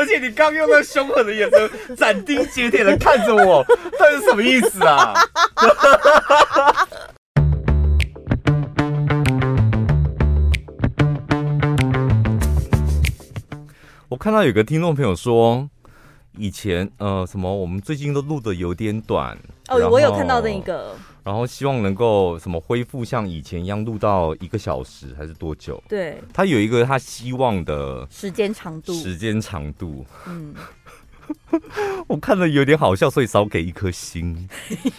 而且你刚用那凶狠的眼神，斩钉截铁的看着我，这是什么意思啊？我看到有个听众朋友说，以前呃什么，我们最近都录的有点短。哦，我有看到那个。然后希望能够什么恢复像以前一样录到一个小时还是多久？对，他有一个他希望的时间长度，时间长度。嗯。我看了有点好笑，所以少给一颗星。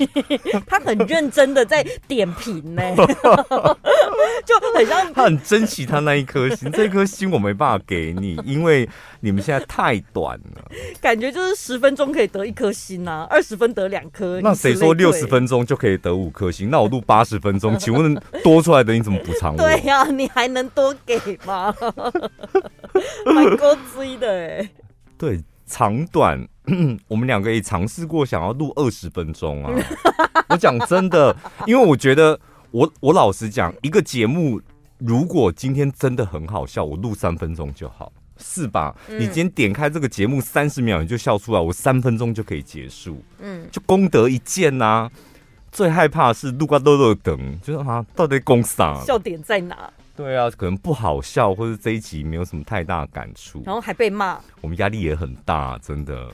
他很认真的在点评呢，就很像他很珍惜他那一颗星。这颗星我没办法给你，因为你们现在太短了。感觉就是十分钟可以得一颗星啊，二十分得两颗。那谁说六十分钟就可以得五颗星？那我录八十分钟，请问多出来的你怎么补偿我？对呀、啊，你还能多给吗？蛮够追的哎。对。长短，我们两个也尝试过想要录二十分钟啊。我讲真的，因为我觉得我我老实讲，一个节目如果今天真的很好笑，我录三分钟就好，是吧？你今天点开这个节目三十秒你就笑出来，我三分钟就可以结束，嗯，就功德一件呐、啊。最害怕的是录个漏漏等，就是啊，到底公啥？笑点在哪？对啊，可能不好笑，或者这一集没有什么太大的感触，然后还被骂，我们压力也很大，真的。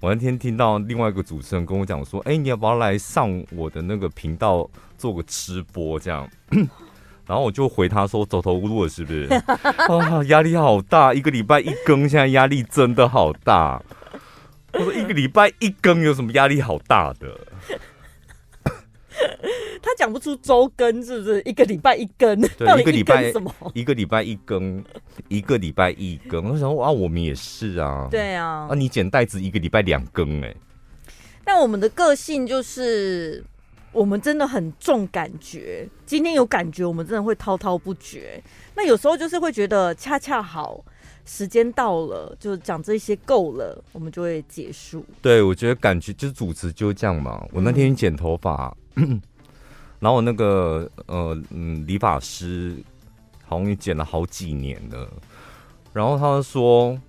我那天听到另外一个主持人跟我讲说：“哎、欸，你要不要来上我的那个频道做个吃播？”这样，然后我就回他说：“走投无路了，是不是？” 啊，压力好大，一个礼拜一更，现在压力真的好大。我说：“一个礼拜一更有什么压力好大的？”他讲不出周更是不是？一个礼拜一更，对，一个礼拜什么？一个礼拜一更，一个礼拜一更。我想说啊，我们也是啊，对啊。啊，你剪袋子一个礼拜两更哎。但我们的个性就是，我们真的很重感觉。今天有感觉，我们真的会滔滔不绝。那有时候就是会觉得恰恰好，时间到了，就讲这些够了，我们就会结束。对，我觉得感觉就是主持就是这样嘛。我那天剪头发。嗯 然后那个呃嗯理发师好像也剪了好几年了，然后他说：“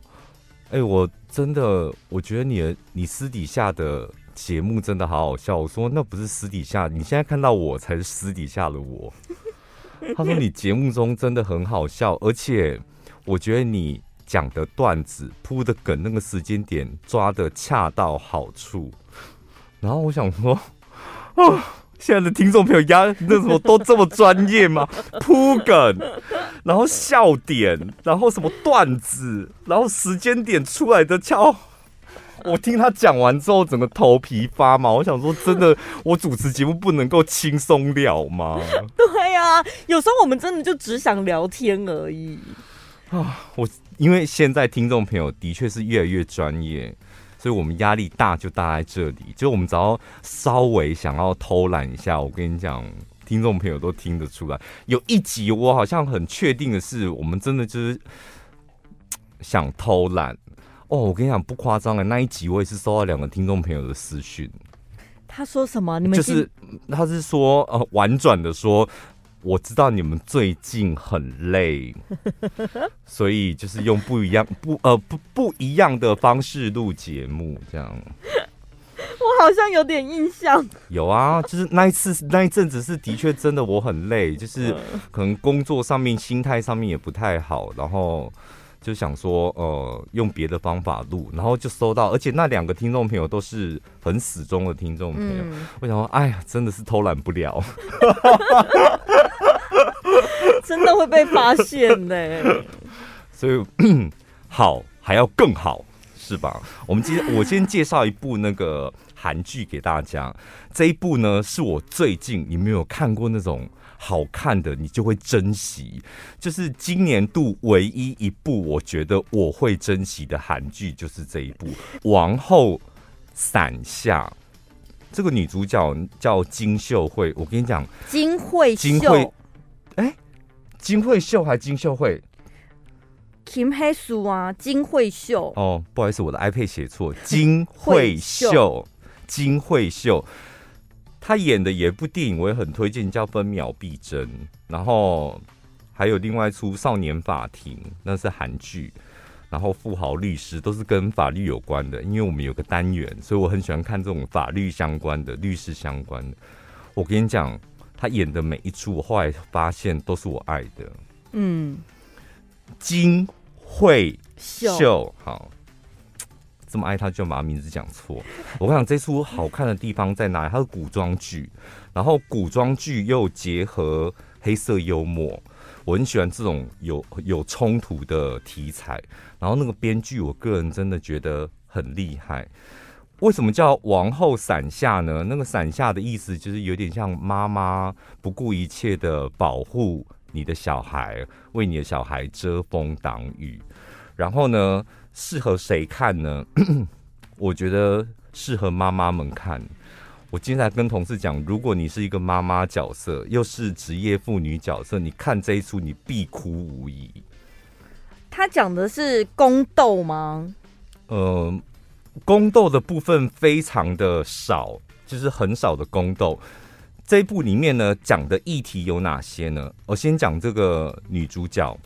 哎、我真的我觉得你的你私底下的节目真的好好笑。”我说：“那不是私底下，你现在看到我才是私底下的我。”他说：“你节目中真的很好笑，而且我觉得你讲的段子铺的梗那个时间点抓得恰到好处。”然后我想说：“啊。”现在的听众朋友压那什么都这么专业吗？铺梗，然后笑点，然后什么段子，然后时间点出来的敲。我听他讲完之后，整个头皮发麻。我想说，真的，我主持节目不能够轻松了吗？对呀、啊，有时候我们真的就只想聊天而已啊。我因为现在听众朋友的确是越来越专业。所以我们压力大就大在这里，就我们只要稍微想要偷懒一下，我跟你讲，听众朋友都听得出来。有一集我好像很确定的是，我们真的就是想偷懒哦。我跟你讲不夸张的，那一集我也是收到两个听众朋友的私讯。他说什么？你们就是他是说呃婉转的说。我知道你们最近很累，所以就是用不一样不呃不不一样的方式录节目，这样。我好像有点印象。有啊，就是那一次那一阵子是的确真的我很累，就是可能工作上面心态上面也不太好，然后就想说呃用别的方法录，然后就收到，而且那两个听众朋友都是很死忠的听众朋友，嗯、我想说哎呀真的是偷懒不了。真的会被发现呢，所以 好还要更好，是吧？我们今天 我先介绍一部那个韩剧给大家。这一部呢，是我最近你没有看过那种好看的，你就会珍惜。就是今年度唯一一部我觉得我会珍惜的韩剧，就是这一部《王后伞下》。这个女主角叫金秀慧，我跟你讲，金惠秀。金惠哎，金惠秀还金秀慧？Kim Hye Soo 啊，金惠秀。哦，不好意思，我的 iPad 写错，金惠秀，金惠秀。他演的有一部电影，我也很推荐，叫《分秒必争》。然后还有另外一出《少年法庭》，那是韩剧。然后富豪律师都是跟法律有关的，因为我们有个单元，所以我很喜欢看这种法律相关的、律师相关的。我跟你讲，他演的每一出，我后来发现都是我爱的。嗯，金惠秀，好，这么爱他，就把他名字讲错。我跟你讲，这出好看的地方在哪里？它是古装剧，然后古装剧又结合黑色幽默，我很喜欢这种有有冲突的题材。然后那个编剧，我个人真的觉得很厉害。为什么叫王后伞下呢？那个伞下的意思就是有点像妈妈不顾一切的保护你的小孩，为你的小孩遮风挡雨。然后呢，适合谁看呢？我觉得适合妈妈们看。我今天才跟同事讲，如果你是一个妈妈角色，又是职业妇女角色，你看这一出，你必哭无疑。他讲的是宫斗吗？呃。宫斗的部分非常的少，就是很少的宫斗。这一部里面呢，讲的议题有哪些呢？我先讲这个女主角，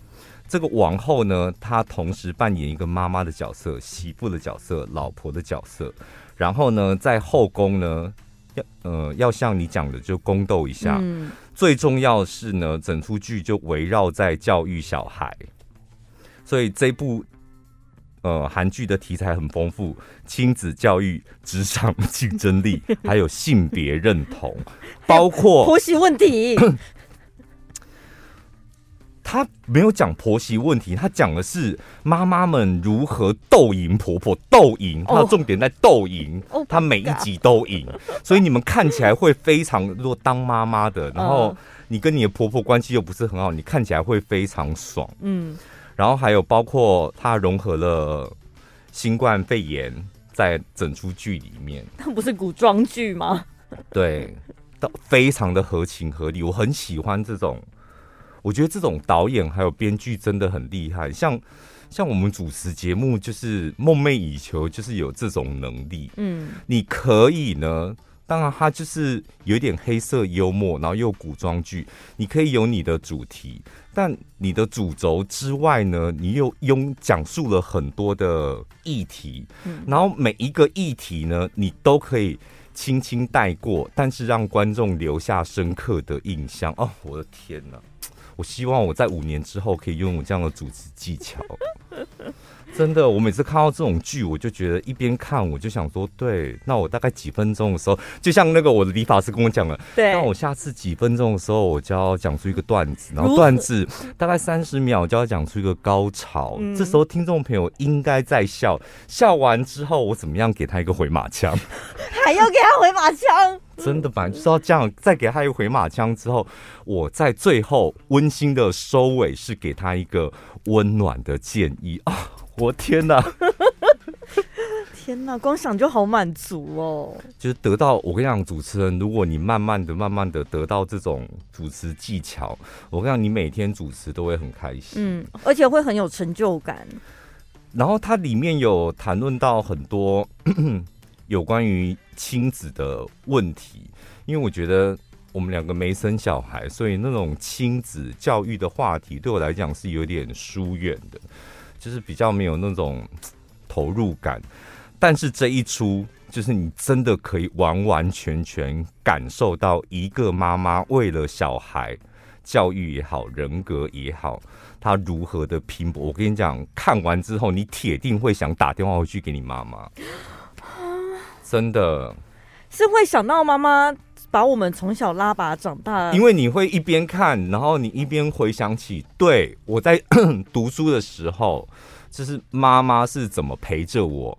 这个王后呢，她同时扮演一个妈妈的角色、媳妇的角色、老婆的角色。然后呢，在后宫呢，要呃要像你讲的，就宫斗一下。嗯。最重要是呢，整出剧就围绕在教育小孩，所以这部。呃，韩剧的题材很丰富，亲子教育、职场竞争力，还有性别认同，包括婆媳问题。他没有讲婆媳问题，他讲的是妈妈们如何斗赢婆婆，斗赢。他的重点在斗赢，他每一集都赢，所以你们看起来会非常，如果当妈妈的，然后你跟你的婆婆关系又不是很好，你看起来会非常爽。嗯。然后还有包括他融合了新冠肺炎在整出剧里面，那不是古装剧吗？对，非常的合情合理。我很喜欢这种，我觉得这种导演还有编剧真的很厉害。像像我们主持节目，就是梦寐以求，就是有这种能力。嗯，你可以呢。当然，它就是有点黑色幽默，然后又古装剧。你可以有你的主题，但你的主轴之外呢，你又用讲述了很多的议题，嗯然后每一个议题呢，你都可以轻轻带过，但是让观众留下深刻的印象。哦，我的天哪！我希望我在五年之后可以拥有这样的主持技巧。真的，我每次看到这种剧，我就觉得一边看我就想说，对，那我大概几分钟的时候，就像那个我的理发师跟我讲了，对，那我下次几分钟的时候，我就要讲出一个段子，然后段子大概三十秒就要讲出一个高潮，嗯、这时候听众朋友应该在笑，笑完之后我怎么样给他一个回马枪，还要给他回马枪，真的，反正就是要这样，再给他一个回马枪之后，我在最后温馨的收尾是给他一个温暖的建议啊。我天哪！天哪，光想就好满足哦。就是得到我跟你讲，主持人，如果你慢慢的、慢慢的得到这种主持技巧，我跟你讲，你每天主持都会很开心，嗯，而且会很有成就感。然后它里面有谈论到很多有关于亲子的问题，因为我觉得我们两个没生小孩，所以那种亲子教育的话题对我来讲是有点疏远的。就是比较没有那种投入感，但是这一出就是你真的可以完完全全感受到一个妈妈为了小孩教育也好，人格也好，她如何的拼搏。我跟你讲，看完之后你铁定会想打电话回去给你妈妈，真的是会想到妈妈把我们从小拉拔长大，因为你会一边看，然后你一边回想起，对，我在 读书的时候，就是妈妈是怎么陪着我；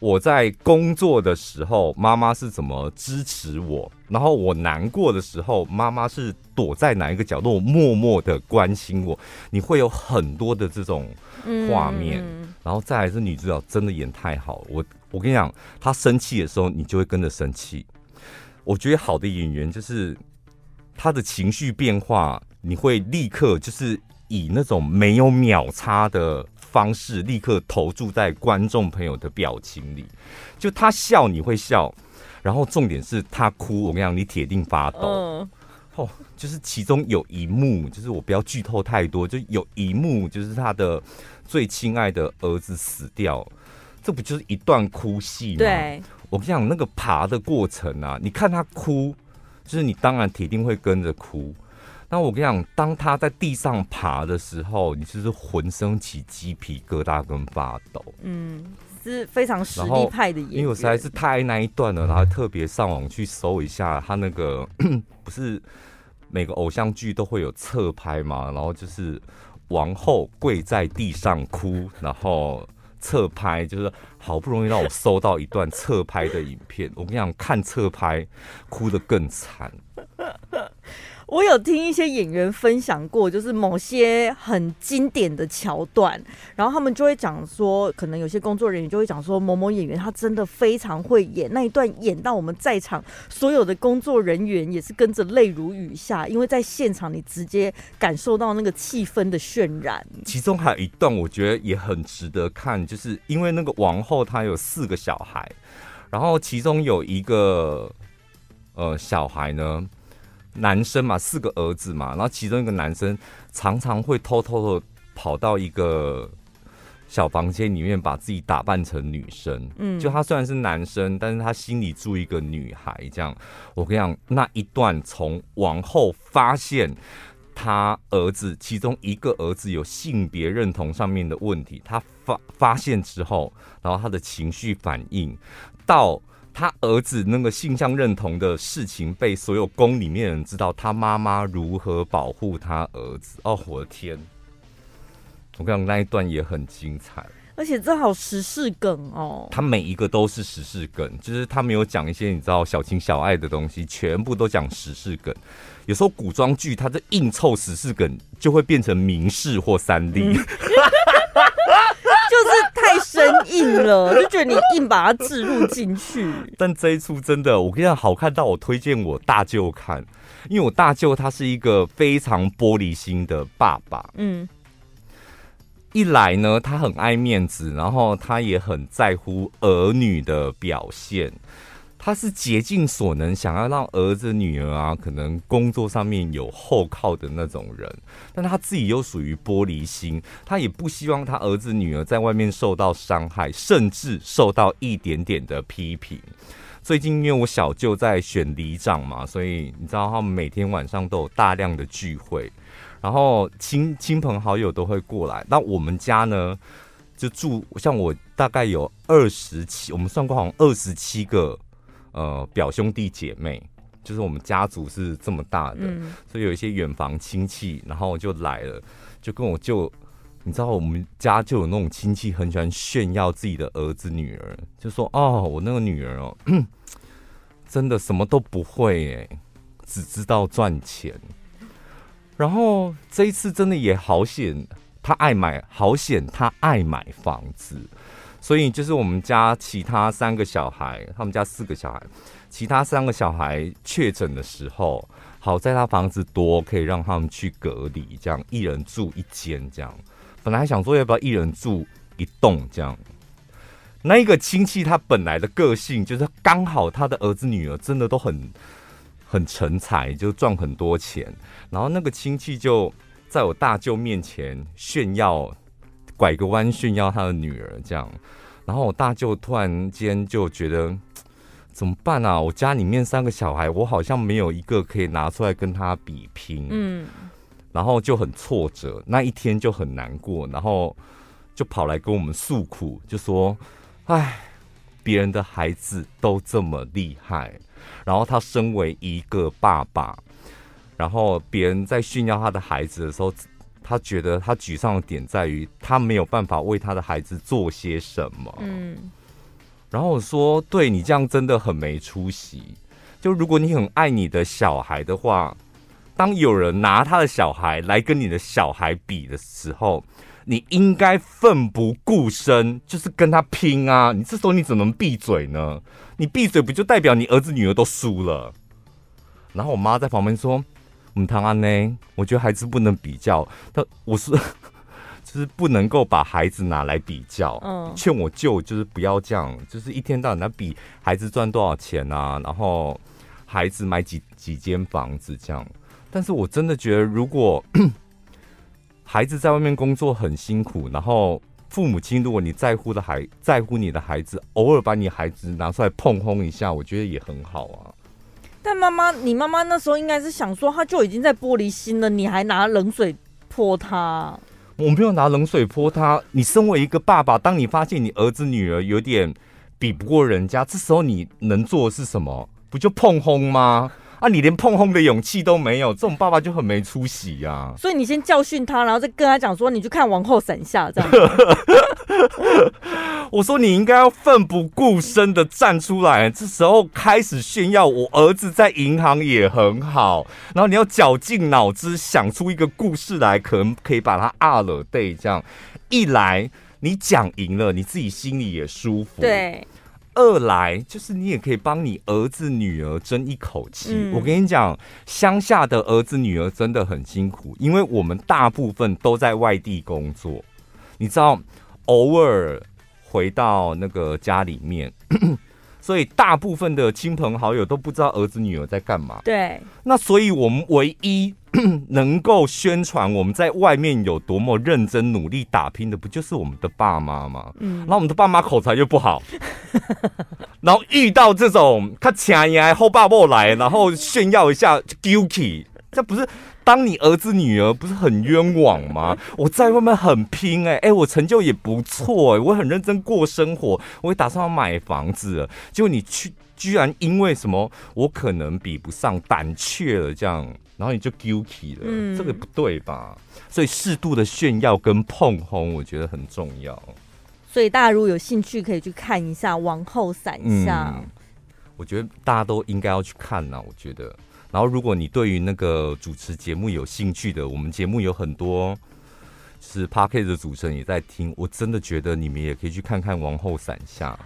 我在工作的时候，妈妈是怎么支持我；然后我难过的时候，妈妈是躲在哪一个角落默默的关心我。你会有很多的这种画面，嗯、然后再来是女主角真的演太好。我我跟你讲，他生气的时候，你就会跟着生气。我觉得好的演员就是他的情绪变化，你会立刻就是以那种没有秒差的方式，立刻投注在观众朋友的表情里。就他笑你会笑，然后重点是他哭，我跟你讲，你铁定发抖。哦，就是其中有一幕，就是我不要剧透太多，就有一幕就是他的最亲爱的儿子死掉，这不就是一段哭戏吗？对，我跟你讲，那个爬的过程啊，你看他哭，就是你当然铁定会跟着哭。那我跟你讲，当他在地上爬的时候，你就是浑身起鸡皮疙瘩跟发抖。嗯。是非常实力派的演员，因为我实在是太爱那一段了，然后特别上网去搜一下他那个，不是每个偶像剧都会有侧拍嘛，然后就是王后跪在地上哭，然后侧拍，就是好不容易让我搜到一段侧拍的影片，我跟你讲，看侧拍哭得更惨。我有听一些演员分享过，就是某些很经典的桥段，然后他们就会讲说，可能有些工作人员就会讲说，某某演员他真的非常会演，那一段演到我们在场所有的工作人员也是跟着泪如雨下，因为在现场你直接感受到那个气氛的渲染。其中还有一段我觉得也很值得看，就是因为那个王后她有四个小孩，然后其中有一个呃小孩呢。男生嘛，四个儿子嘛，然后其中一个男生常常会偷偷的跑到一个小房间里面，把自己打扮成女生。嗯，就他虽然是男生，但是他心里住一个女孩。这样，我跟你讲，那一段从往后发现他儿子其中一个儿子有性别认同上面的问题，他发发现之后，然后他的情绪反应到。他儿子那个性向认同的事情被所有宫里面人知道，他妈妈如何保护他儿子？哦，我的天！我跟你讲，那一段也很精彩，而且这好时事梗哦。他每一个都是时事梗，就是他没有讲一些你知道小情小爱的东西，全部都讲时事梗。有时候古装剧，他这硬凑时事梗就会变成民视或三立。是太生硬了，就觉得你硬把它置入进去。但这一出真的，我跟你讲，好看到我推荐我大舅看，因为我大舅他是一个非常玻璃心的爸爸。嗯，一来呢，他很爱面子，然后他也很在乎儿女的表现。他是竭尽所能想要让儿子女儿啊，可能工作上面有后靠的那种人，但他自己又属于玻璃心，他也不希望他儿子女儿在外面受到伤害，甚至受到一点点的批评。最近因为我小舅在选里长嘛，所以你知道他们每天晚上都有大量的聚会，然后亲亲朋好友都会过来。那我们家呢，就住像我大概有二十七，我们算过好像二十七个。呃，表兄弟姐妹，就是我们家族是这么大的，嗯、所以有一些远房亲戚，然后就来了，就跟我舅，你知道我们家就有那种亲戚很喜欢炫耀自己的儿子女儿，就说哦，我那个女儿哦，真的什么都不会哎，只知道赚钱。然后这一次真的也好险，他爱买，好险他爱买房子。所以就是我们家其他三个小孩，他们家四个小孩，其他三个小孩确诊的时候，好在他房子多，可以让他们去隔离，这样一人住一间，这样。本来想说要不要一人住一栋这样。那一个亲戚他本来的个性就是刚好他的儿子女儿真的都很很成才，就赚很多钱，然后那个亲戚就在我大舅面前炫耀。拐个弯炫耀他的女儿，这样，然后我大舅突然间就觉得怎么办啊？我家里面三个小孩，我好像没有一个可以拿出来跟他比拼，嗯，然后就很挫折，那一天就很难过，然后就跑来跟我们诉苦，就说：“哎，别人的孩子都这么厉害，然后他身为一个爸爸，然后别人在炫耀他的孩子的时候。”他觉得他沮丧的点在于他没有办法为他的孩子做些什么。嗯，然后我说：“对，你这样真的很没出息。就如果你很爱你的小孩的话，当有人拿他的小孩来跟你的小孩比的时候，你应该奋不顾身，就是跟他拼啊！你这时候你怎么能闭嘴呢？你闭嘴不就代表你儿子女儿都输了？”然后我妈在旁边说。我们唐安呢？我觉得孩子不能比较，他我是就是不能够把孩子拿来比较。嗯，劝我舅就是不要这样，就是一天到晚比孩子赚多少钱啊，然后孩子买几几间房子这样。但是我真的觉得，如果 孩子在外面工作很辛苦，然后父母亲如果你在乎的孩在乎你的孩子，偶尔把你孩子拿出来碰轰一下，我觉得也很好啊。但妈妈，你妈妈那时候应该是想说，他就已经在玻璃心了，你还拿冷水泼他？我没有拿冷水泼他。你身为一个爸爸，当你发现你儿子女儿有点比不过人家，这时候你能做的是什么？不就碰轰吗？啊！你连碰轰的勇气都没有，这种爸爸就很没出息呀、啊。所以你先教训他，然后再跟他讲说，你去看王后伞下这样。我说你应该要奋不顾身的站出来，这时候开始炫耀我儿子在银行也很好，然后你要绞尽脑汁想出一个故事来，可能可以把他啊了对这样一来，你讲赢了，你自己心里也舒服。对。二来就是你也可以帮你儿子女儿争一口气。嗯、我跟你讲，乡下的儿子女儿真的很辛苦，因为我们大部分都在外地工作，你知道，偶尔回到那个家里面。所以大部分的亲朋好友都不知道儿子女儿在干嘛。对。那所以我们唯一 能够宣传我们在外面有多么认真努力打拼的，不就是我们的爸妈吗？嗯。然后我们的爸妈口才又不好，然后遇到这种他强爷后爸爸来，然后炫耀一下就 guilty，这不是。当你儿子女儿不是很冤枉吗？我在外面很拼哎、欸、哎、欸，我成就也不错哎、欸，我很认真过生活，我也打算要买房子了。结果你去居然因为什么我可能比不上胆怯了这样，然后你就 guilty 了，嗯、这个不对吧？所以适度的炫耀跟碰轰，我觉得很重要。所以大家如果有兴趣，可以去看一下《王后伞下》嗯。我觉得大家都应该要去看呐、啊，我觉得。然后，如果你对于那个主持节目有兴趣的，我们节目有很多是 Podcast 的主持人也在听，我真的觉得你们也可以去看看《王后伞下》。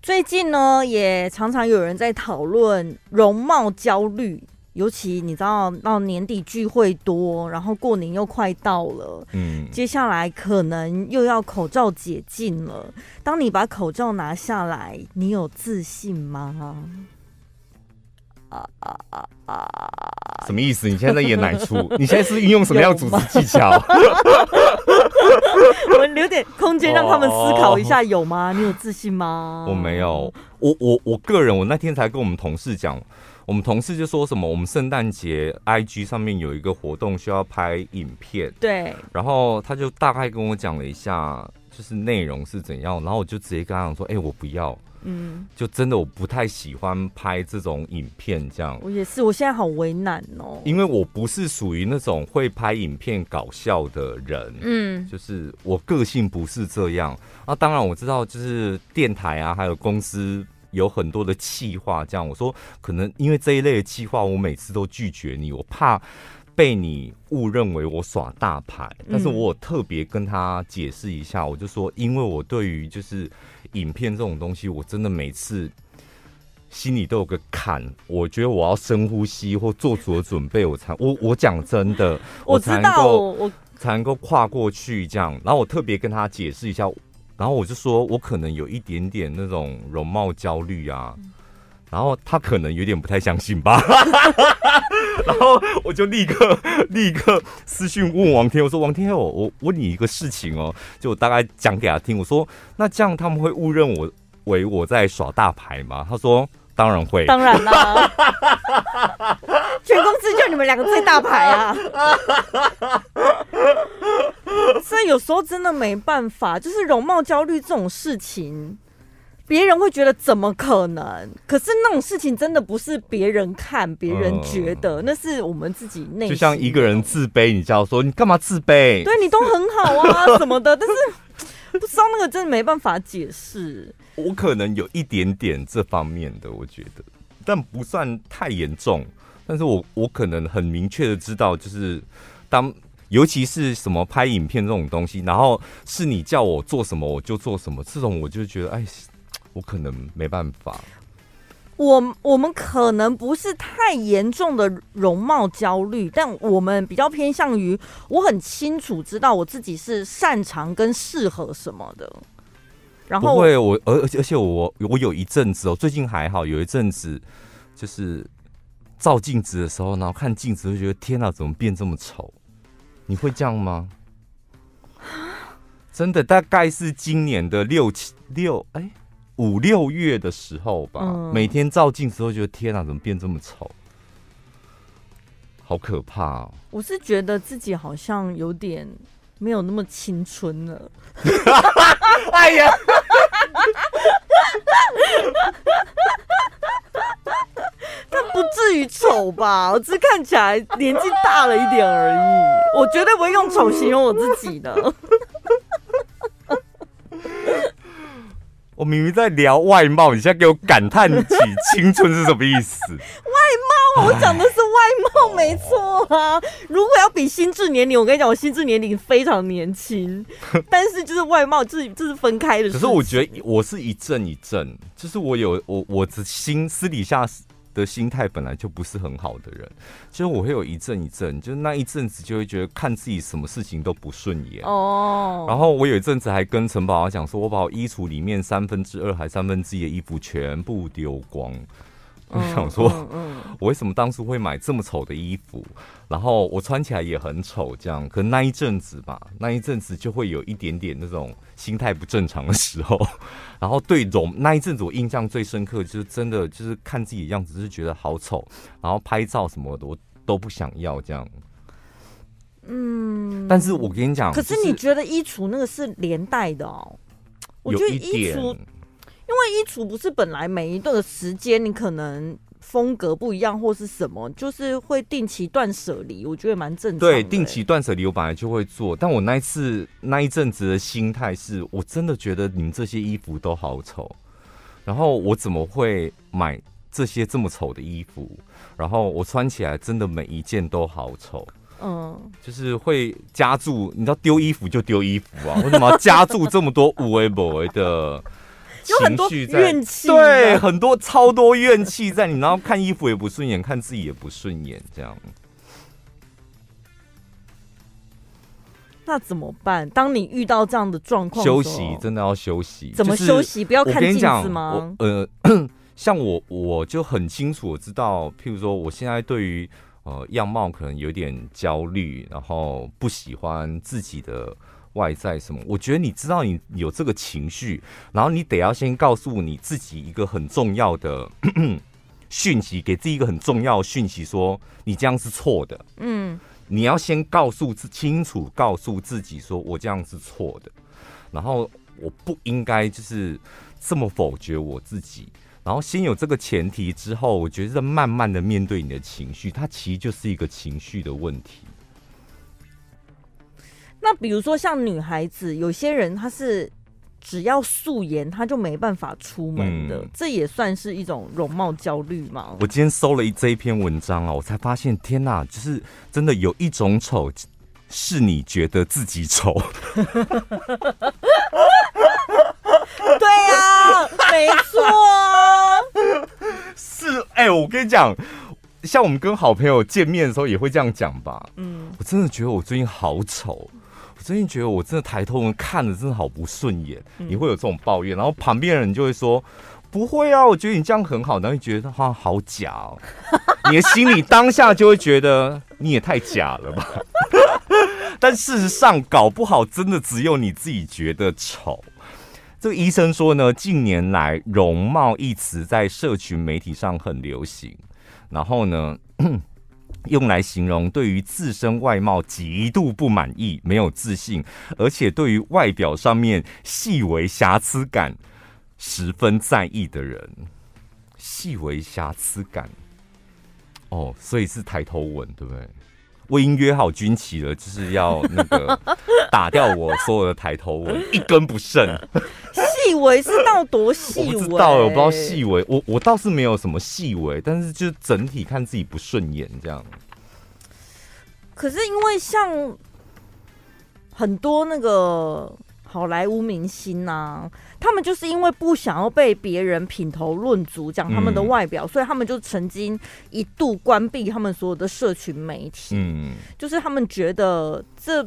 最近呢，也常常有人在讨论容貌焦虑，尤其你知道到年底聚会多，然后过年又快到了，嗯，接下来可能又要口罩解禁了。当你把口罩拿下来，你有自信吗？什么意思？你现在在演哪出？你现在是运用什么样的主持技巧？我们留点空间让他们思考一下，有吗？你有自信吗？我没有。我我我个人，我那天才跟我们同事讲，我们同事就说什么，我们圣诞节 IG 上面有一个活动需要拍影片，对。然后他就大概跟我讲了一下，就是内容是怎样，然后我就直接跟他讲说，哎、欸，我不要。嗯，就真的我不太喜欢拍这种影片，这样。我也是，我现在好为难哦。因为我不是属于那种会拍影片搞笑的人，嗯，就是我个性不是这样。啊，当然我知道，就是电台啊，还有公司有很多的气话，这样。我说可能因为这一类的气话，我每次都拒绝你，我怕被你误认为我耍大牌。但是我有特别跟他解释一下，我就说，因为我对于就是。影片这种东西，我真的每次心里都有个坎。我觉得我要深呼吸或做足了准备，我才我我讲真的，我才能够我才能够跨过去这样。然后我特别跟他解释一下，然后我就说我可能有一点点那种容貌焦虑啊。然后他可能有点不太相信吧。然后我就立刻立刻私讯问王天，我说王天我我问你一个事情哦，就我大概讲给他听，我说那这样他们会误认我为我在耍大牌吗？他说当然会，当然啦，全公司就你们两个最大牌啊。所以有时候真的没办法，就是容貌焦虑这种事情。别人会觉得怎么可能？可是那种事情真的不是别人看，别人觉得，嗯、那是我们自己内心。就像一个人自卑，你就要说你干嘛自卑？对，你都很好啊，什么的，但是不知道那个真的没办法解释。我可能有一点点这方面的，我觉得，但不算太严重。但是我我可能很明确的知道，就是当尤其是什么拍影片这种东西，然后是你叫我做什么我就做什么，这种我就觉得哎。我可能没办法。我我们可能不是太严重的容貌焦虑，但我们比较偏向于，我很清楚知道我自己是擅长跟适合什么的。然后不会，我而而且我我有一阵子哦，最近还好，有一阵子就是照镜子的时候，然后看镜子会觉得天哪，怎么变这么丑？你会这样吗？真的，大概是今年的六七六哎五六月的时候吧。嗯、每天照镜子都觉得天哪，怎么变这么丑？好可怕哦！我是觉得自己好像有点没有那么青春了。哎呀！他不至于丑吧？我只是看起来年纪大了一点而已。我绝对不会用丑形容我自己的。我明明在聊外貌，你现在给我感叹起青春是什么意思？外貌，我讲的是外貌，没错啊。如果要比心智年龄，我跟你讲，我心智年龄非常年轻，但是就是外貌，这是这是分开的。可是我觉得我是一阵一阵，就是我有我我的心私底下。的心态本来就不是很好的人，其实我会有一阵一阵，就是那一阵子就会觉得看自己什么事情都不顺眼哦。然后我有一阵子还跟陈宝华讲说，我把我衣橱里面三分之二还三分之一的衣服全部丢光。我想说，我为什么当初会买这么丑的衣服？然后我穿起来也很丑，这样。可那一阵子吧，那一阵子就会有一点点那种心态不正常的时候。然后对容那一阵子，我印象最深刻就是真的就是看自己的样子，就是觉得好丑。然后拍照什么的，我都不想要这样。嗯，但是我跟你讲，可是你觉得衣橱那个是连带的哦？我觉得衣橱。因为衣橱不是本来每一段的时间，你可能风格不一样或是什么，就是会定期断舍离，我觉得蛮正常的。对，定期断舍离我本来就会做，但我那一次那一阵子的心态是我真的觉得你们这些衣服都好丑，然后我怎么会买这些这么丑的衣服？然后我穿起来真的每一件都好丑，嗯，就是会加注，你知道丢衣服就丢衣服啊，为什么要加注这么多无为不为的？有很多怨气，对，很多超多怨气在你，然后看衣服也不顺眼，看自己也不顺眼，这样。那怎么办？当你遇到这样的状况，休息真的要休息。怎么休息？不要看镜子吗？呃，像我，我就很清楚，我知道，譬如说，我现在对于呃样貌可能有点焦虑，然后不喜欢自己的。外在什么？我觉得你知道你有这个情绪，然后你得要先告诉你自己一个很重要的 讯息，给自己一个很重要的讯息，说你这样是错的。嗯，你要先告诉自清楚，告诉自己说我这样是错的，然后我不应该就是这么否决我自己，然后先有这个前提之后，我觉得慢慢的面对你的情绪，它其实就是一个情绪的问题。那比如说像女孩子，有些人她是只要素颜，她就没办法出门的，嗯、这也算是一种容貌焦虑吗？我今天搜了一这一篇文章啊，我才发现，天哪，就是真的有一种丑是你觉得自己丑。对呀、啊，没错，是哎、欸，我跟你讲。像我们跟好朋友见面的时候也会这样讲吧。嗯，我真的觉得我最近好丑，我最近觉得我真的抬头看着真的好不顺眼。嗯、你会有这种抱怨，然后旁边的人就会说：“不会啊，我觉得你这样很好。”然后你觉得他好假哦，你的心里当下就会觉得 你也太假了吧。但事实上，搞不好真的只有你自己觉得丑。这个医生说呢，近年来“容貌”一词在社群媒体上很流行。然后呢，用来形容对于自身外貌极度不满意、没有自信，而且对于外表上面细微瑕疵感十分在意的人。细微瑕疵感，哦，所以是抬头纹，对不对？我已经约好军旗了，就是要那个 打掉我所有的抬头纹，一根不剩。细微是到多细微？我不知道，我不知道细微。我我倒是没有什么细微，但是就整体看自己不顺眼这样。可是因为像很多那个好莱坞明星啊，他们就是因为不想要被别人品头论足讲他们的外表，嗯、所以他们就曾经一度关闭他们所有的社群媒体。嗯，就是他们觉得这。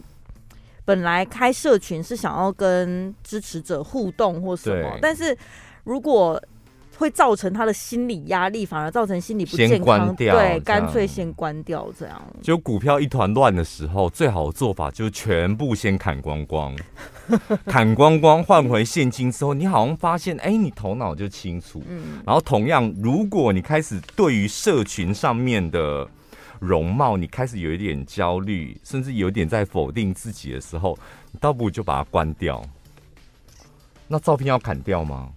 本来开社群是想要跟支持者互动或什么，但是如果会造成他的心理压力，反而造成心理不健康。对，干脆先关掉这样。就股票一团乱的时候，最好的做法就是全部先砍光光，砍光光换回现金之后，你好像发现，哎、欸，你头脑就清楚。嗯。然后同样，如果你开始对于社群上面的容貌，你开始有一点焦虑，甚至有点在否定自己的时候，你倒不如就把它关掉。那照片要砍掉吗？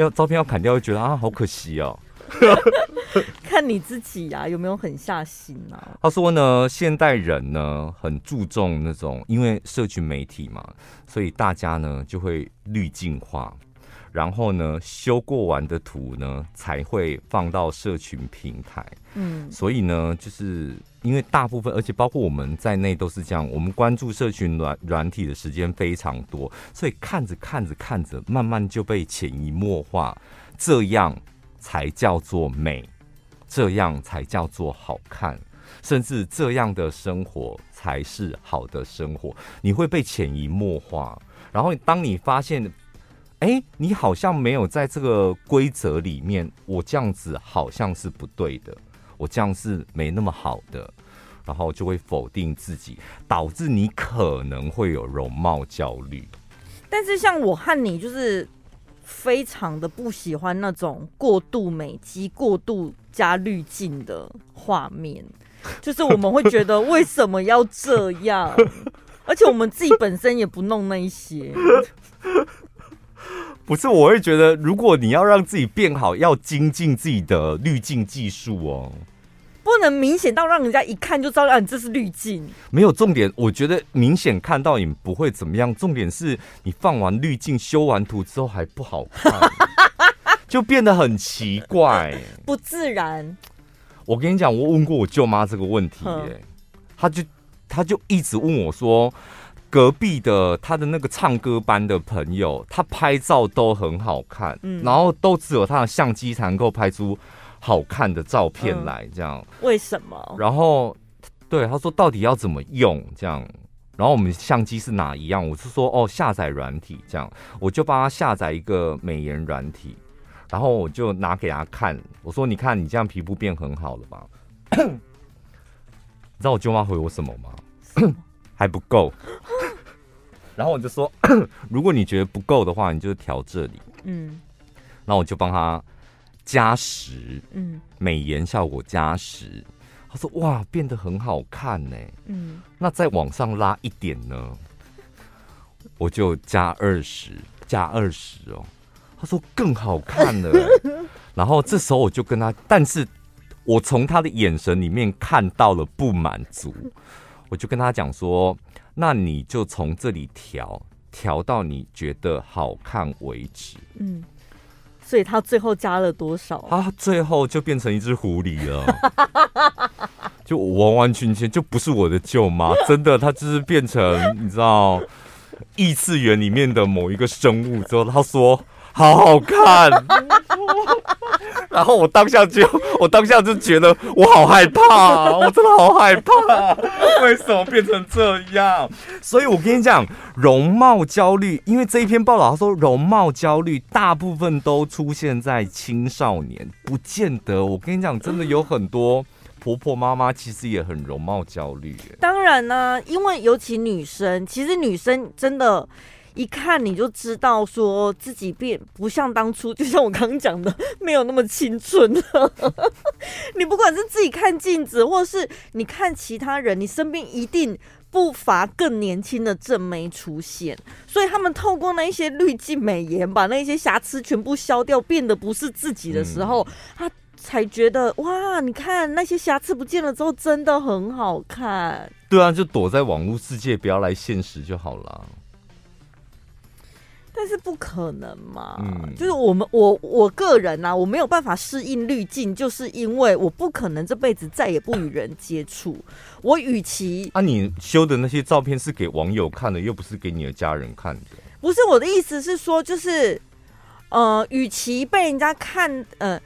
要照片要砍掉，会觉得啊，好可惜哦。看你自己呀、啊，有没有狠下心啊？他说呢，现代人呢很注重那种，因为社群媒体嘛，所以大家呢就会滤镜化。然后呢，修过完的图呢才会放到社群平台。嗯，所以呢，就是因为大部分，而且包括我们在内都是这样，我们关注社群软软体的时间非常多，所以看着看着看着，慢慢就被潜移默化，这样才叫做美，这样才叫做好看，甚至这样的生活才是好的生活。你会被潜移默化，然后当你发现。哎，你好像没有在这个规则里面，我这样子好像是不对的，我这样是没那么好的，然后就会否定自己，导致你可能会有容貌焦虑。但是像我和你，就是非常的不喜欢那种过度美肌、过度加滤镜的画面，就是我们会觉得为什么要这样？而且我们自己本身也不弄那一些。不是，我会觉得，如果你要让自己变好，要精进自己的滤镜技术哦，不能明显到让人家一看就知道，啊，你这是滤镜。没有重点，我觉得明显看到你不会怎么样。重点是你放完滤镜、修完图之后还不好看，就变得很奇怪，不自然。我跟你讲，我问过我舅妈这个问题，耶，她就她就一直问我说。隔壁的他的那个唱歌班的朋友，他拍照都很好看，嗯，然后都只有他的相机才能够拍出好看的照片来，这样，为什么？然后对他说，到底要怎么用这样？然后我们相机是哪一样？我是说哦，下载软体这样，我就帮他下载一个美颜软体，然后我就拿给他看，我说你看你这样皮肤变很好了吧？你知道我舅妈回我什么吗？还不够，然后我就说，如果你觉得不够的话，你就调这里，嗯，然后我就帮他加十，嗯，美颜效果加十，他说哇，变得很好看呢，嗯，那再往上拉一点呢，我就加二十，加二十哦，他说更好看了，然后这时候我就跟他，但是我从他的眼神里面看到了不满足。我就跟他讲说，那你就从这里调，调到你觉得好看为止。嗯，所以他最后加了多少？他最后就变成一只狐狸了，就完完全全就不是我的舅妈，真的，他就是变成你知道异次元里面的某一个生物之后，他说好好看。然后我当下就，我当下就觉得我好害怕，我真的好害怕，为什么变成这样？所以我跟你讲，容貌焦虑，因为这一篇报道他说容貌焦虑大部分都出现在青少年，不见得。我跟你讲，真的有很多婆婆妈妈其实也很容貌焦虑。当然呢、啊，因为尤其女生，其实女生真的。一看你就知道，说自己变不像当初，就像我刚刚讲的，没有那么青春了。你不管是自己看镜子，或是你看其他人，你身边一定不乏更年轻的正妹出现。所以他们透过那一些滤镜美颜，把那些瑕疵全部消掉，变得不是自己的时候，他才觉得哇，你看那些瑕疵不见了之后，真的很好看。对啊，就躲在网络世界，不要来现实就好了。但是不可能嘛？嗯，就是我们我我个人呐、啊，我没有办法适应滤镜，就是因为我不可能这辈子再也不与人接触。我与其啊，你修的那些照片是给网友看的，又不是给你的家人看的。不是，我的意思是说，就是呃，与其被人家看，呃，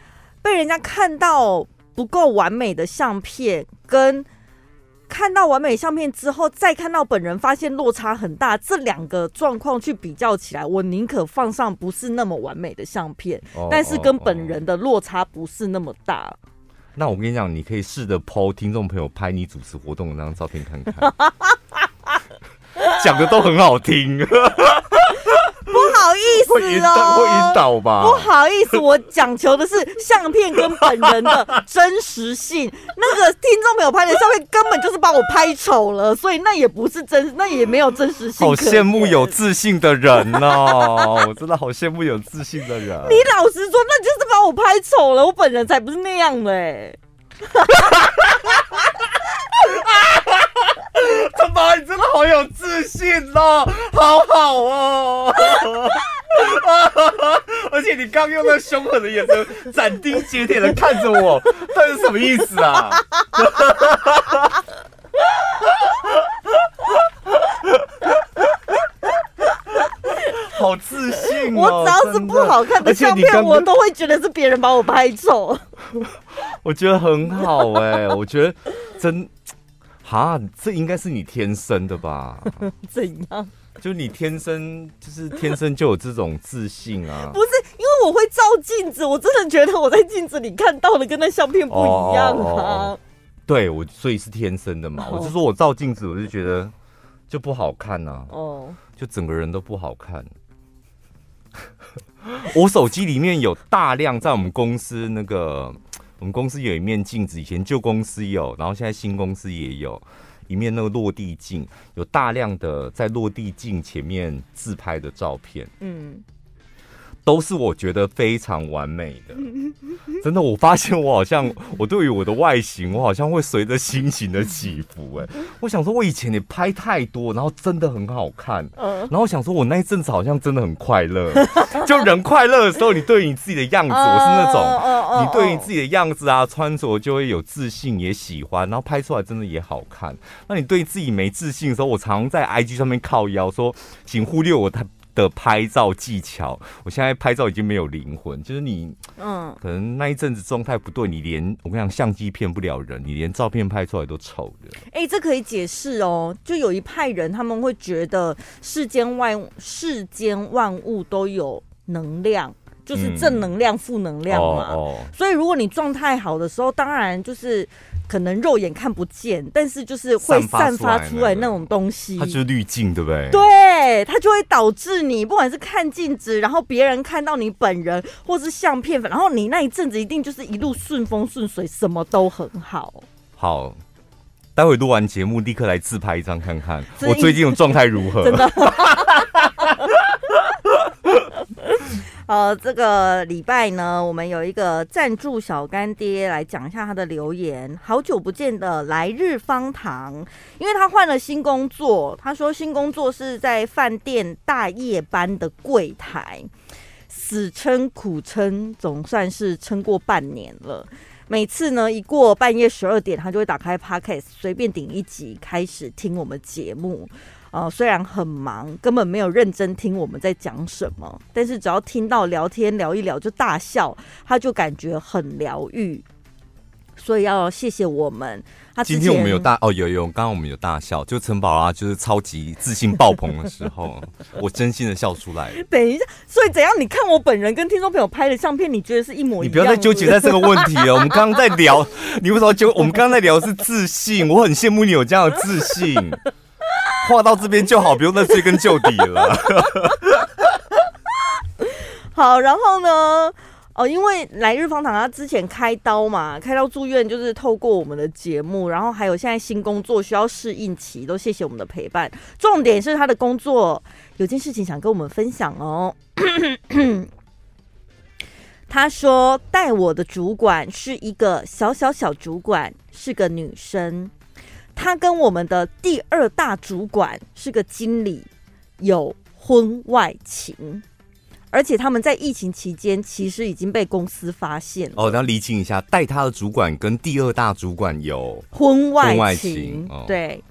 被人家看到不够完美的相片，跟看到完美相片之后，再看到本人，发现落差很大，这两个状况去比较起来，我宁可放上不是那么完美的相片，哦、但是跟本人的落差不是那么大。那我跟你讲，你可以试着 po 听众朋友拍你主持活动的那张照片看看，讲的都很好听。不好意思哦，会引导吧？不好意思，我讲求的是相片跟本人的真实性。那个听众朋友拍的相片根本就是把我拍丑了，所以那也不是真，那也没有真实性。好羡慕有自信的人哦，我真的好羡慕有自信的人。你老实说，那就是把我拍丑了，我本人才不是那样的哎。他妈，你真的好有自信哦，好好哦！而且你刚用那凶狠的眼神，斩钉截铁的看着我，这是什么意思啊？好自信哦！我只要是不好看的照片，我都会觉得是别人把我拍丑。我觉得很好哎，我觉得真。哈，这应该是你天生的吧？怎样？就你天生就是天生就有这种自信啊？不是，因为我会照镜子，我真的觉得我在镜子里看到的跟那相片不一样啊。哦哦哦、对，我所以是天生的嘛。哦、我就说我照镜子，我就觉得就不好看呐、啊。哦，就整个人都不好看。我手机里面有大量在我们公司那个。我们公司有一面镜子，以前旧公司有，然后现在新公司也有一面那个落地镜，有大量的在落地镜前面自拍的照片。嗯。都是我觉得非常完美的，真的。我发现我好像，我对于我的外形，我好像会随着心情的起伏。哎，我想说，我以前也拍太多，然后真的很好看。然后我想说，我那一阵子好像真的很快乐。就人快乐的时候，你对于你自己的样子，我是那种，你对你自己的样子啊，穿着就会有自信，也喜欢，然后拍出来真的也好看。那你对自己没自信的时候，我常常在 IG 上面靠腰说，请忽略我太。的拍照技巧，我现在拍照已经没有灵魂，就是你，嗯，可能那一阵子状态不对，你连我跟你讲，相机骗不了人，你连照片拍出来都丑的。哎、欸，这可以解释哦，就有一派人他们会觉得世间万世间万物都有能量，就是正能量、负、嗯、能量嘛。哦，哦，所以如果你状态好的时候，当然就是。可能肉眼看不见，但是就是会散发出来那种东西，它就是滤镜，对不对？对，它就会导致你不管是看镜子，然后别人看到你本人，或是相片，然后你那一阵子一定就是一路顺风顺水，什么都很好。好，待会录完节目立刻来自拍一张看看，我最近的状态如何？真的。呃，这个礼拜呢，我们有一个赞助小干爹来讲一下他的留言。好久不见的来日方长，因为他换了新工作，他说新工作是在饭店大夜班的柜台，死撑苦撑，总算是撑过半年了。每次呢，一过半夜十二点，他就会打开 Podcast，随便顶一集开始听我们节目。哦，虽然很忙，根本没有认真听我们在讲什么，但是只要听到聊天聊一聊就大笑，他就感觉很疗愈。所以要谢谢我们。他今天我们有大哦，有有，刚刚我们有大笑，就陈宝啊，就是超级自信爆棚的时候，我真心的笑出来。等一下，所以怎样？你看我本人跟听众朋友拍的相片，你觉得是一模一样？你不要再纠结在这个问题了。我们刚刚在聊，你为什么纠？我们刚刚在聊的是自信，我很羡慕你有这样的自信。画到这边就好，不用再追根究底了。好，然后呢？哦，因为来日方长他之前开刀嘛，开刀住院，就是透过我们的节目，然后还有现在新工作需要适应期，都谢谢我们的陪伴。重点是他的工作有件事情想跟我们分享哦。他说带我的主管是一个小小小主管，是个女生。他跟我们的第二大主管是个经理，有婚外情，而且他们在疫情期间其实已经被公司发现了。哦，要厘清一下，带他的主管跟第二大主管有婚外情。外情哦、对，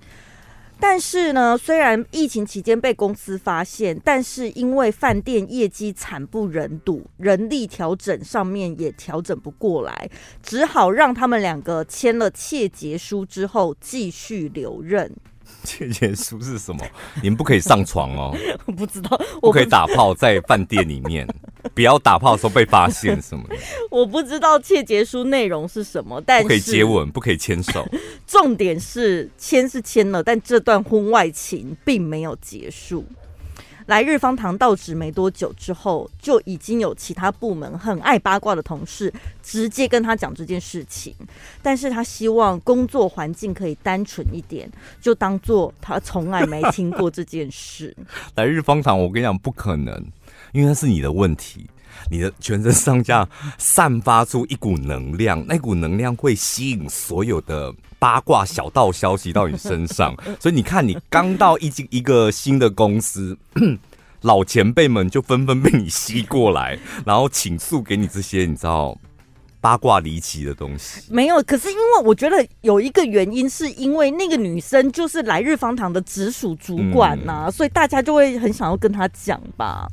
但是呢，虽然疫情期间被公司发现，但是因为饭店业绩惨不忍睹，人力调整上面也调整不过来，只好让他们两个签了切结书之后继续留任。切结书是什么？你们不可以上床哦。我不知道，我不可以打炮在饭店里面，不要打炮的时候被发现什么的。我不知道窃结书内容是什么，但是不可以接吻，不可以牵手。重点是签是签了，但这段婚外情并没有结束。来日方长到职没多久之后，就已经有其他部门很爱八卦的同事直接跟他讲这件事情，但是他希望工作环境可以单纯一点，就当做他从来没听过这件事。来日方长，我跟你讲不可能，因为那是你的问题。你的全身上下散发出一股能量，那股能量会吸引所有的八卦小道消息到你身上。所以你看，你刚到一一个新的公司，老前辈们就纷纷被你吸过来，然后倾诉给你这些你知道八卦离奇的东西。没有，可是因为我觉得有一个原因，是因为那个女生就是来日方长的直属主管呐、啊，嗯、所以大家就会很想要跟她讲吧。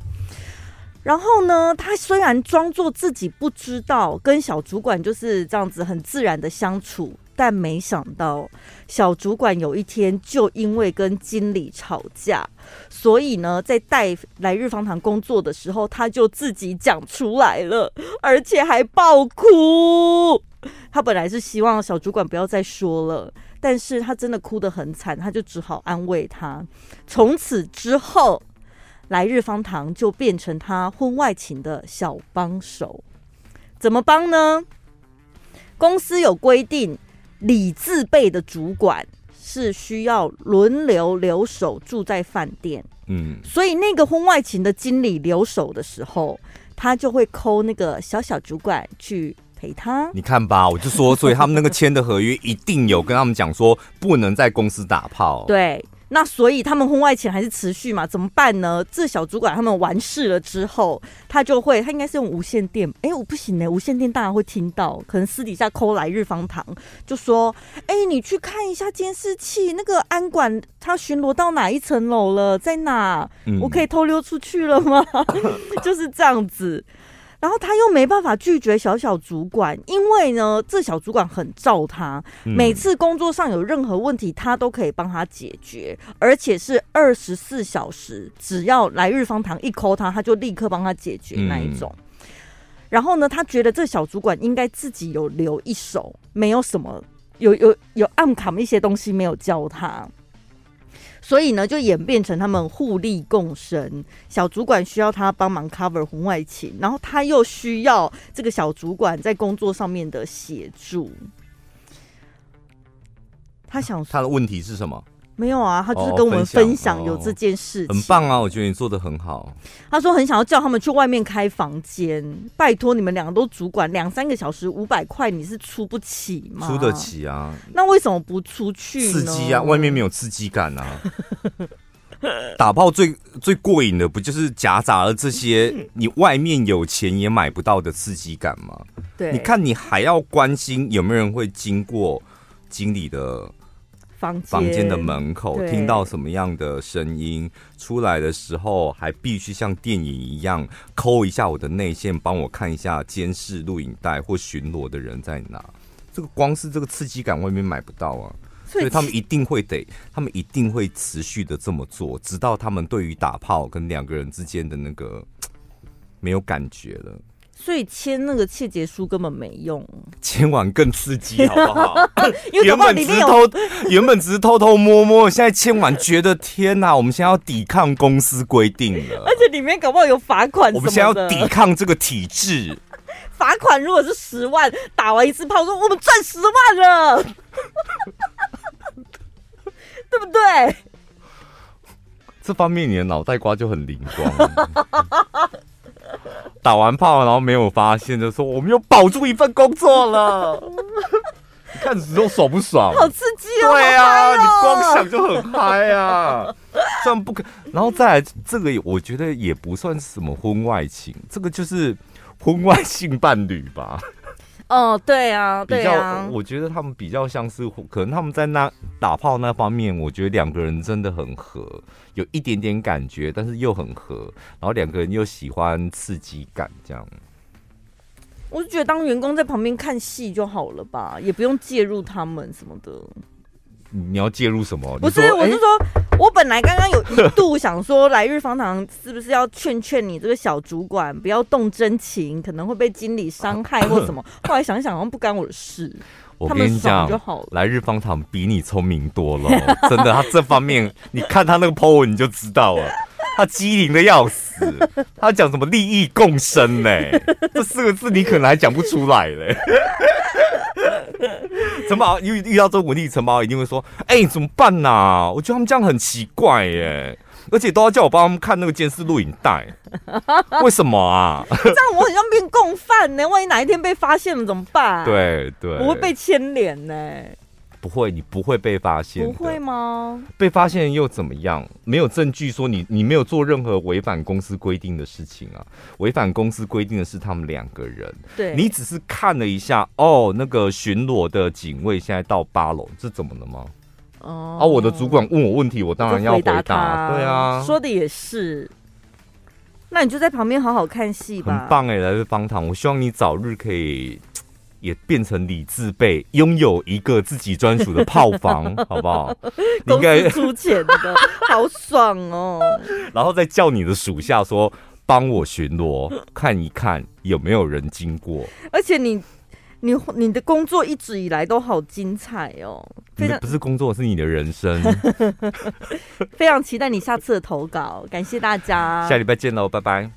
然后呢，她虽然装作自己不知道，跟小主管就是这样子很自然的相处，但没想到小主管有一天就因为跟经理吵架，所以呢，在带来日方长工作的时候，他就自己讲出来了，而且还爆哭。他本来是希望小主管不要再说了，但是他真的哭得很惨，他就只好安慰他。从此之后。来日方长就变成他婚外情的小帮手，怎么帮呢？公司有规定，里字辈的主管是需要轮流留守住在饭店，嗯，所以那个婚外情的经理留守的时候，他就会 call 那个小小主管去陪他。你看吧，我就说，所以他们那个签的合约一定有跟他们讲说，不能在公司打炮。对。那所以他们婚外情还是持续嘛？怎么办呢？这小主管他们完事了之后，他就会，他应该是用无线电。哎、欸，我不行呢、欸，无线电大家会听到，可能私底下 call 来日方长，就说：哎、欸，你去看一下监视器，那个安管他巡逻到哪一层楼了，在哪？我可以偷溜出去了吗？嗯、就是这样子。然后他又没办法拒绝小小主管，因为呢，这小主管很罩他，每次工作上有任何问题，他都可以帮他解决，而且是二十四小时，只要来日方长一 call 他，他就立刻帮他解决那一种。然后呢，他觉得这小主管应该自己有留一手，没有什么有有有暗卡一些东西没有教他。所以呢，就演变成他们互利共生。小主管需要他帮忙 cover 婚外情，然后他又需要这个小主管在工作上面的协助。他想，他的问题是什么？没有啊，他就是跟我们分享有这件事情。很棒啊，我觉得你做的很好。他说很想要叫他们去外面开房间，拜托你们两个都主管，两三个小时五百块，你是出不起吗？出得起啊，那为什么不出去呢？刺激啊，外面没有刺激感啊。打炮最最过瘾的不就是夹杂了这些 你外面有钱也买不到的刺激感吗？对，你看你还要关心有没有人会经过经理的。房间的门口听到什么样的声音，出来的时候还必须像电影一样抠一下我的内线，帮我看一下监视录影带或巡逻的人在哪。这个光是这个刺激感，外面买不到啊，所以他们一定会得，他们一定会持续的这么做，直到他们对于打炮跟两个人之间的那个没有感觉了。所以签那个切结书根本没用，签完更刺激，好不好？原本只是偷，原本只是偷偷摸摸，现在签完觉得天哪，我们现在要抵抗公司规定了，而且里面搞不好有罚款。我们现在要抵抗这个体制，罚款如果是十万，打完一次炮说我们赚十万了，对不对？这方面你的脑袋瓜就很灵光。打完炮，然后没有发现，就说我们又保住一份工作了。你 看你都爽不爽？好刺激哦！对啊，你光想就很嗨啊！这样不可，然后再来这个，我觉得也不算什么婚外情，这个就是婚外性伴侣吧。哦，对啊，对啊，我觉得他们比较像是，可能他们在那打炮那方面，我觉得两个人真的很合，有一点点感觉，但是又很合，然后两个人又喜欢刺激感，这样。我就觉得当员工在旁边看戏就好了吧，也不用介入他们什么的。你要介入什么？不是，我是说，我本来刚刚有一度想说，来日方长是不是要劝劝你这个小主管不要动真情，可能会被经理伤害或什么？后来想想，好像不干我的事。我跟你讲，来日方长比你聪明多了，真的，他这方面，你看他那个 po 文你就知道了，他机灵的要死。他讲什么利益共生呢？这四个字你可能还讲不出来嘞。陈宝遇遇到这个问题，陈宝一定会说：“哎、欸，怎么办呐、啊？我觉得他们这样很奇怪耶，而且都要叫我帮他们看那个监视录影带，为什么啊？这样我很像变共犯呢，万一哪一天被发现了怎么办？对对，我会被牵连呢。”不会，你不会被发现。不会吗？被发现又怎么样？没有证据说你你没有做任何违反公司规定的事情啊！违反公司规定的是他们两个人。对，你只是看了一下哦，那个巡逻的警卫现在到八楼，这怎么了吗？哦，啊，我的主管问我问题，我当然要回答。回答。对啊，说的也是。那你就在旁边好好看戏吧。很棒哎，来自方糖，我希望你早日可以。也变成李字辈，拥有一个自己专属的炮房，好不好？你应该出钱的，好爽哦！然后再叫你的属下说，帮我巡逻，看一看有没有人经过。而且你、你、你的工作一直以来都好精彩哦！非常不是工作，是你的人生。非常期待你下次的投稿，感谢大家，下礼拜见喽，拜拜。